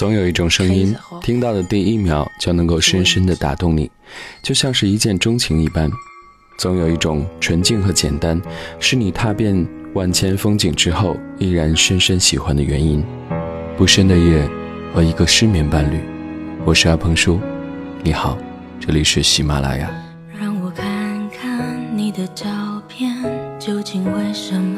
总有一种声音，听到的第一秒就能够深深的打动你，就像是一见钟情一般。总有一种纯净和简单，是你踏遍万千风景之后依然深深喜欢的原因。不深的夜和一个失眠伴侣，我是阿鹏叔，你好，这里是喜马拉雅。让我看看你的照片，究竟为什么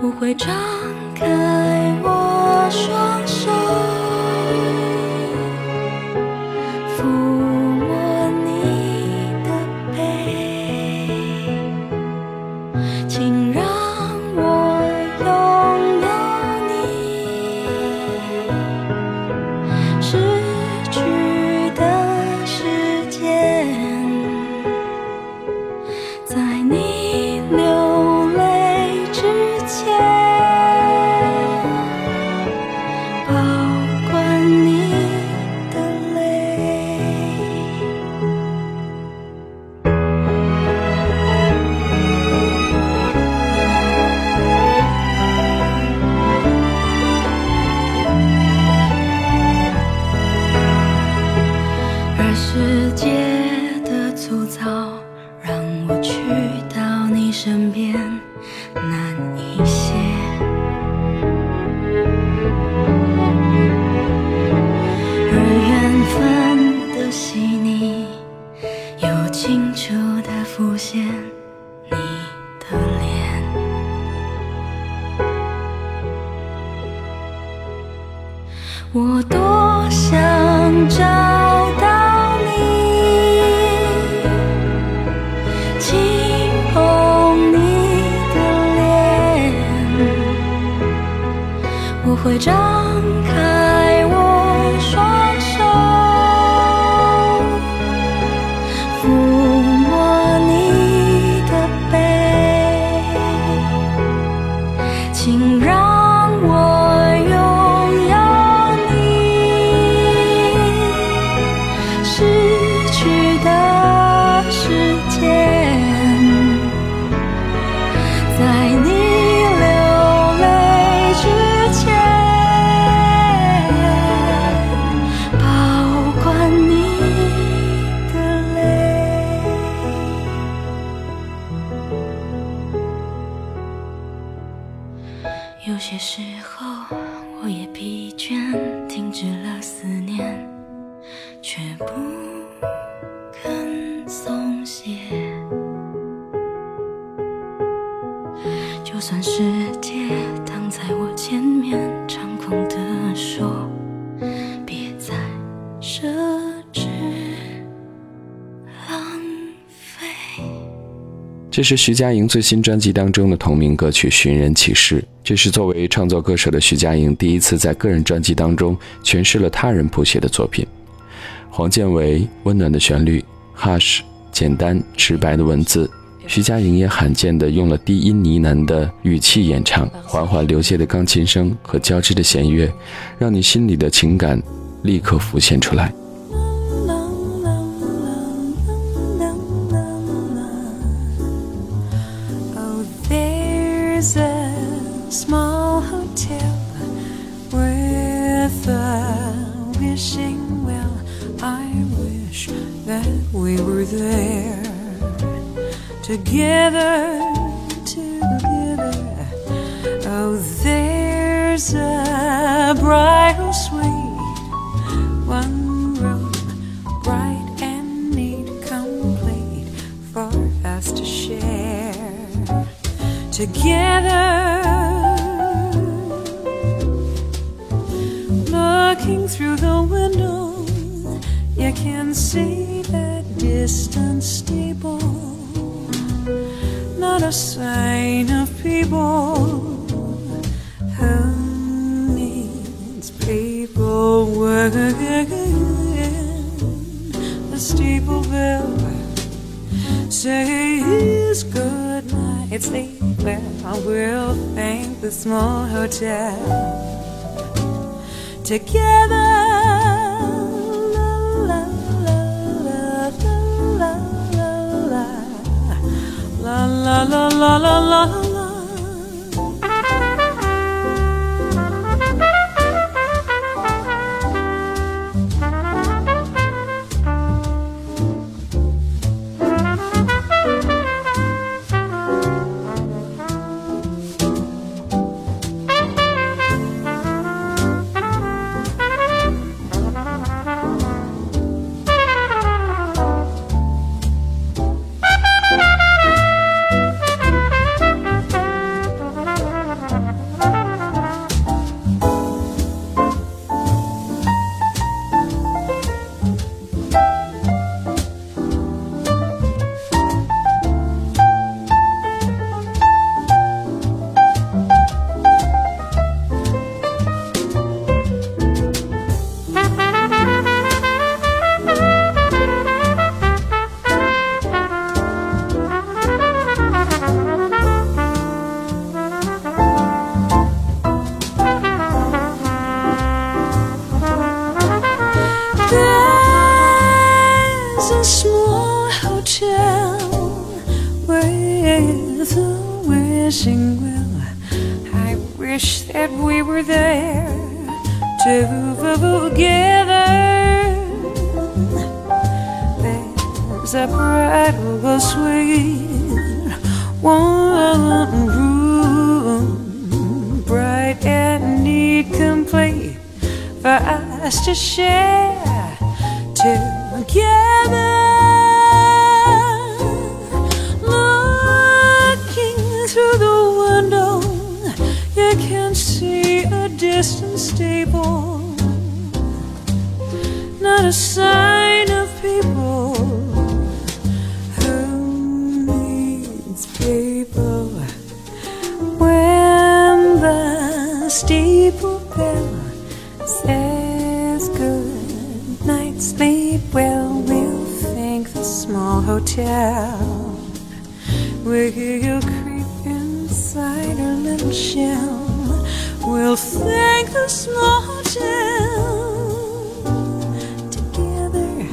不会张开我双让我去到你身边。这是徐佳莹最新专辑当中的同名歌曲《寻人启事》。这是作为创作歌手的徐佳莹第一次在个人专辑当中诠释了他人谱写的作品。黄建为温暖的旋律，Hush 简单直白的文字，徐佳莹也罕见的用了低音呢喃的语气演唱，缓缓流泻的钢琴声和交织的弦乐，让你心里的情感立刻浮现出来。Well. I wish that we were there together, together. Oh, there's a bridal suite, one room, bright and neat, complete for us to share together. Looking through the window, you can see that distant steeple. Not a sign of people. Who needs people working? The steeple bell says good night. Sleep well. I will thank the small hotel together. La, la, la, la, la, la, la, la, la, la, la, la, wishing well. I wish that we were there together. There's a bridal suite, one room, bright and neat, complete for us to share together. Steeple bell says good night, sleep well. We'll thank the small hotel. We'll creep inside our little shell. We'll thank the small hotel. Together,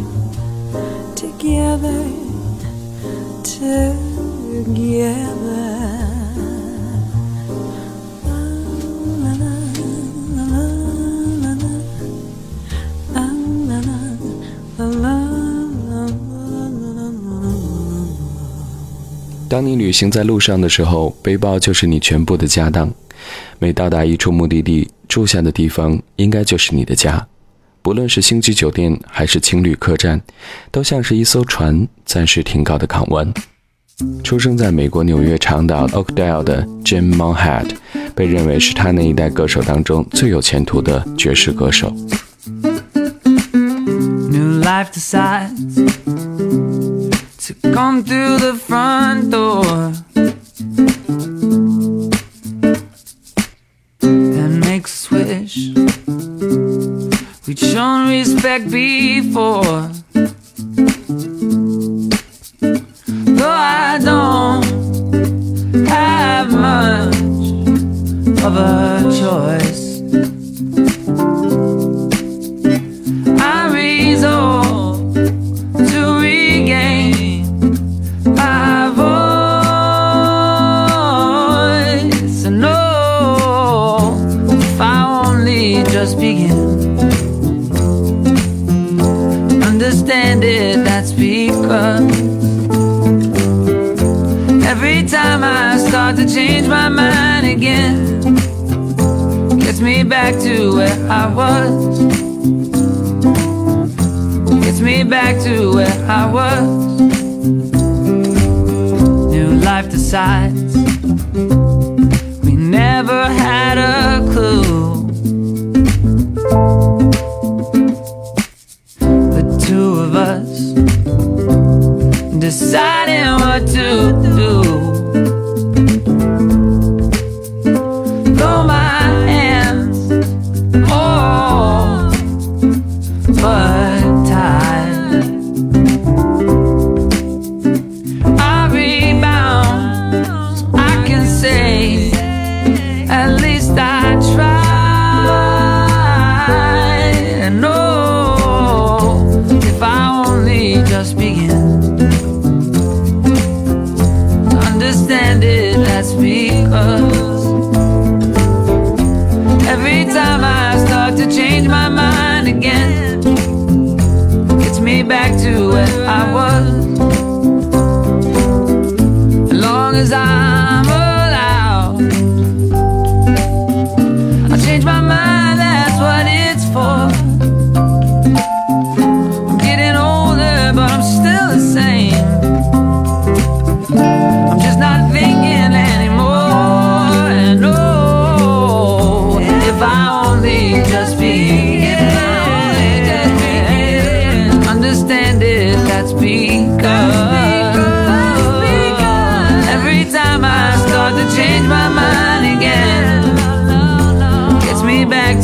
together, together. 当你旅行在路上的时候，背包就是你全部的家当。每到达一处目的地，住下的地方应该就是你的家。不论是星级酒店还是青旅客栈，都像是一艘船暂时停靠的港湾。出生在美国纽约长岛 Oakdale 的 Jim Monhat，被认为是他那一代歌手当中最有前途的爵士歌手。New life decides come through the front door and make swish. We'd shown respect before. Though I don't have much of a choice. Because every time I start to change my mind again, gets me back to where I was. Gets me back to where I was. New life decides we never had a clue. Deciding what to do.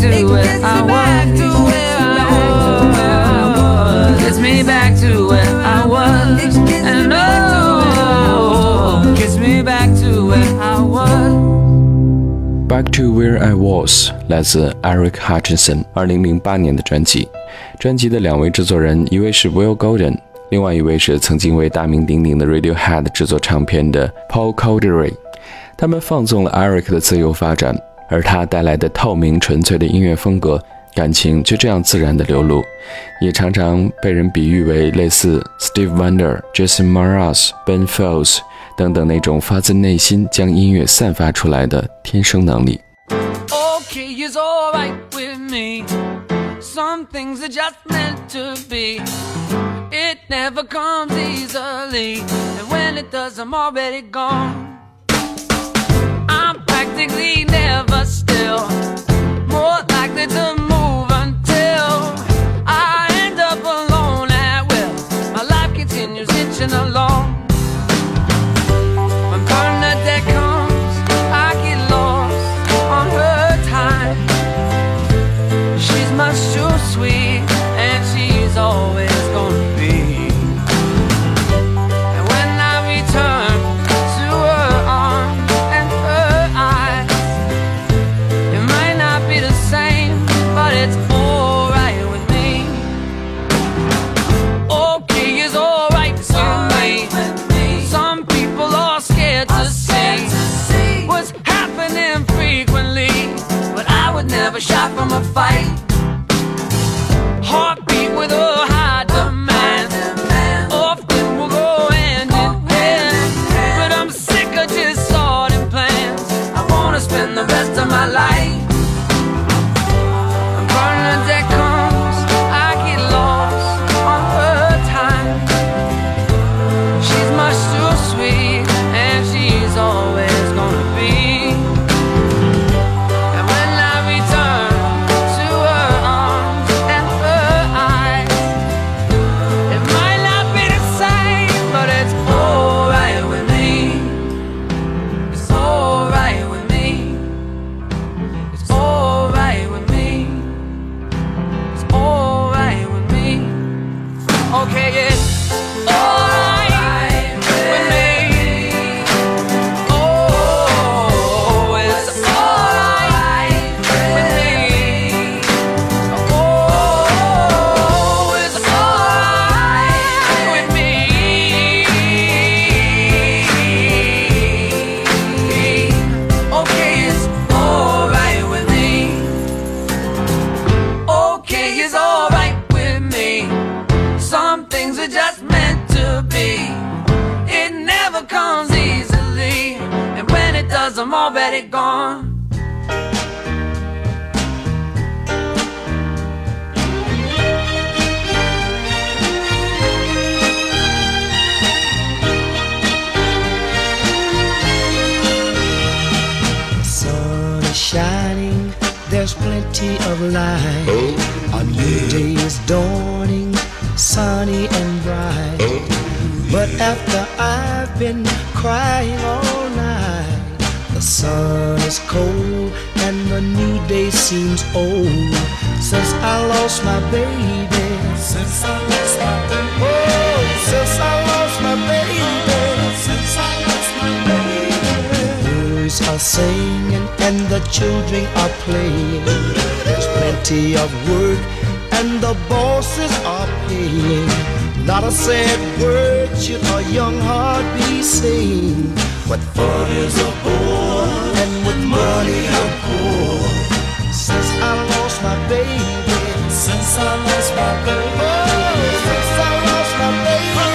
to it where I was. To where I was. Gets me back to where I was. And oh, gets me back to where I was. Back to Where I Was 来自 Eric Hutchinson 二零零八年的专辑。专辑的两位制作人，一位是 Will Golden，另外一位是曾经为大名鼎鼎的 Radiohead 制作唱片的 Paul Kolderie。他们放纵了 Eric 的自由发展，而他带来的透明纯粹的音乐风格，感情就这样自然的流露，也常常被人比喻为类似 Steve Wonder、Jason Mraz、Ben Folds 等等那种发自内心将音乐散发出来的天生能力。Okay, it's alright with me. Some things are just meant to be. It never comes easily, and when it does, I'm already gone. I'm practically never still, and the new day seems old. Since I lost my baby, since I lost my baby, oh, since I lost my baby, since I lost my baby. Birds are singing and the children are playing. There's plenty of work and the bosses are paying. Not a sad word should a young heart be saying. What fun is a boy and with money I'm poor. Since I lost my baby, since I lost my baby, since I lost my baby,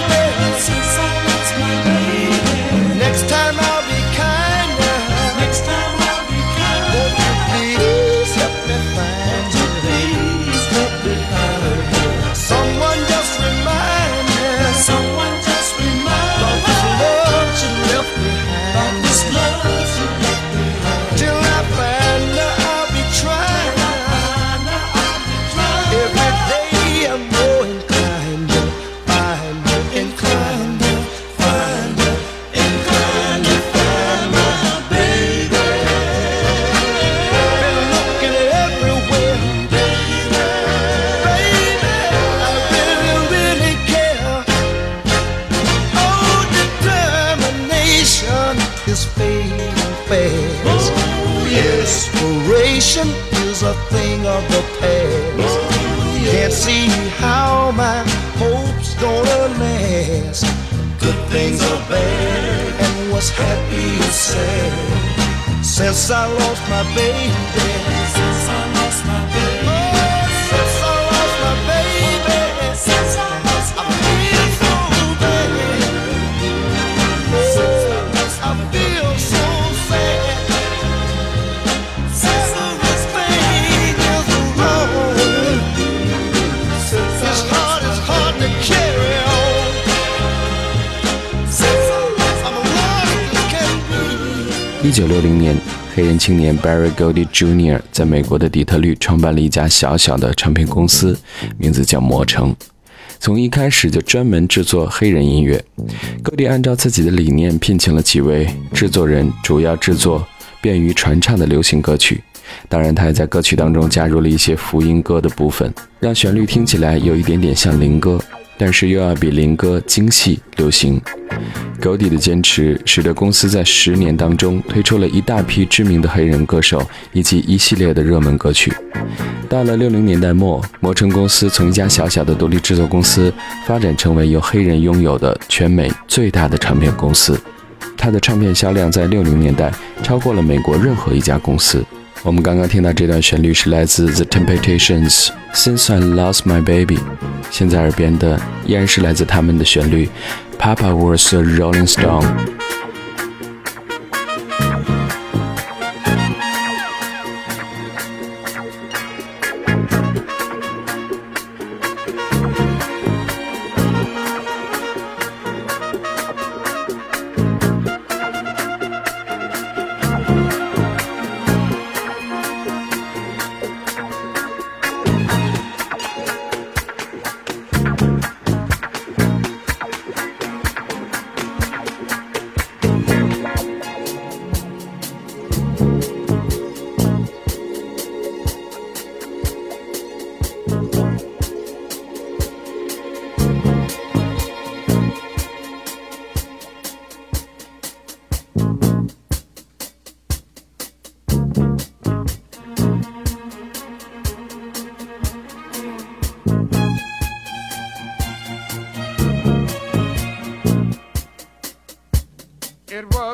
一九六零年，黑人青年 Barry Goldie Jr. 在美国的底特律创办了一家小小的唱片公司，名字叫魔城。从一开始就专门制作黑人音乐。Goldie 按照自己的理念聘请了几位制作人，主要制作便于传唱的流行歌曲。当然，他也在歌曲当中加入了一些福音歌的部分，让旋律听起来有一点点像灵歌。但是又要比林哥精细流行。格底的坚持使得公司在十年当中推出了一大批知名的黑人歌手以及一系列的热门歌曲。到了六零年代末，魔城公司从一家小小的独立制作公司发展成为由黑人拥有的全美最大的唱片公司。它的唱片销量在六零年代超过了美国任何一家公司。我们刚刚听到这段旋律是来自 The Temptations，《Since I Lost My Baby》。现在耳边的依然是来自他们的旋律，《Papa Was a Rolling Stone》。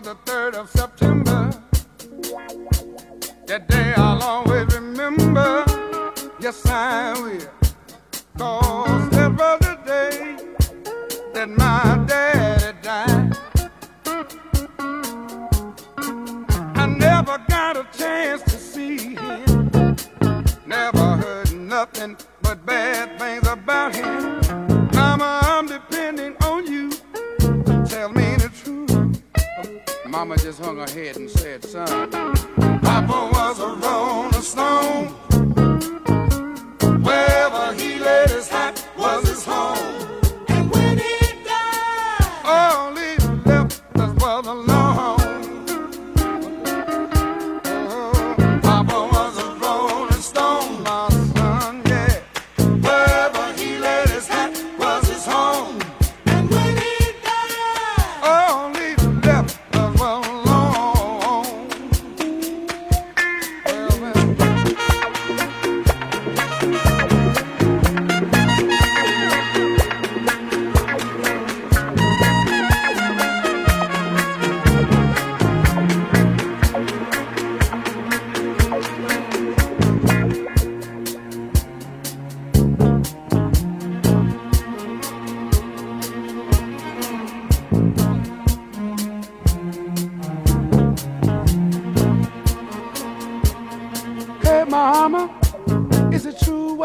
The 3rd of September. Mama just hung her head and said, son, Papa was a rolling stone. Wherever he laid his hat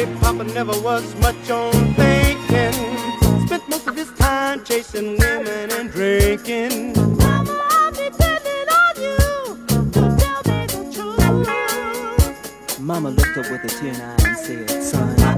Folks Papa never was much on thinking. Spent most of his time chasing women and drinking. Mama, I'm depending on you to tell me the truth. Mama looked up with a tear in her eye and said, son,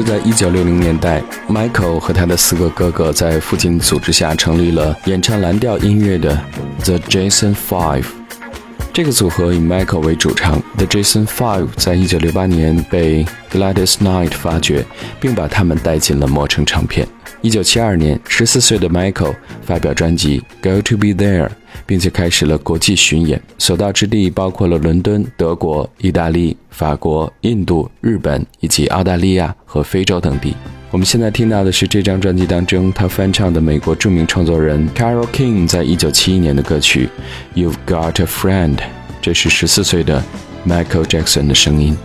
是在一九六零年代，Michael 和他的四个哥哥在父亲组织下成立了演唱蓝调音乐的 The Jason Five。这个组合以 Michael 为主唱，The Jason Five 在一九六八年被 Gladys Knight 发掘，并把他们带进了魔城唱片。一九七二年，十四岁的 Michael 发表专辑《Go to Be There》，并且开始了国际巡演，所到之地包括了伦敦、德国、意大利、法国、印度、日本以及澳大利亚和非洲等地。我们现在听到的是这张专辑当中他翻唱的美国著名创作人 Carol King 在一九七一年的歌曲《You've Got a Friend》，这是十四岁的 Michael Jackson 的声音。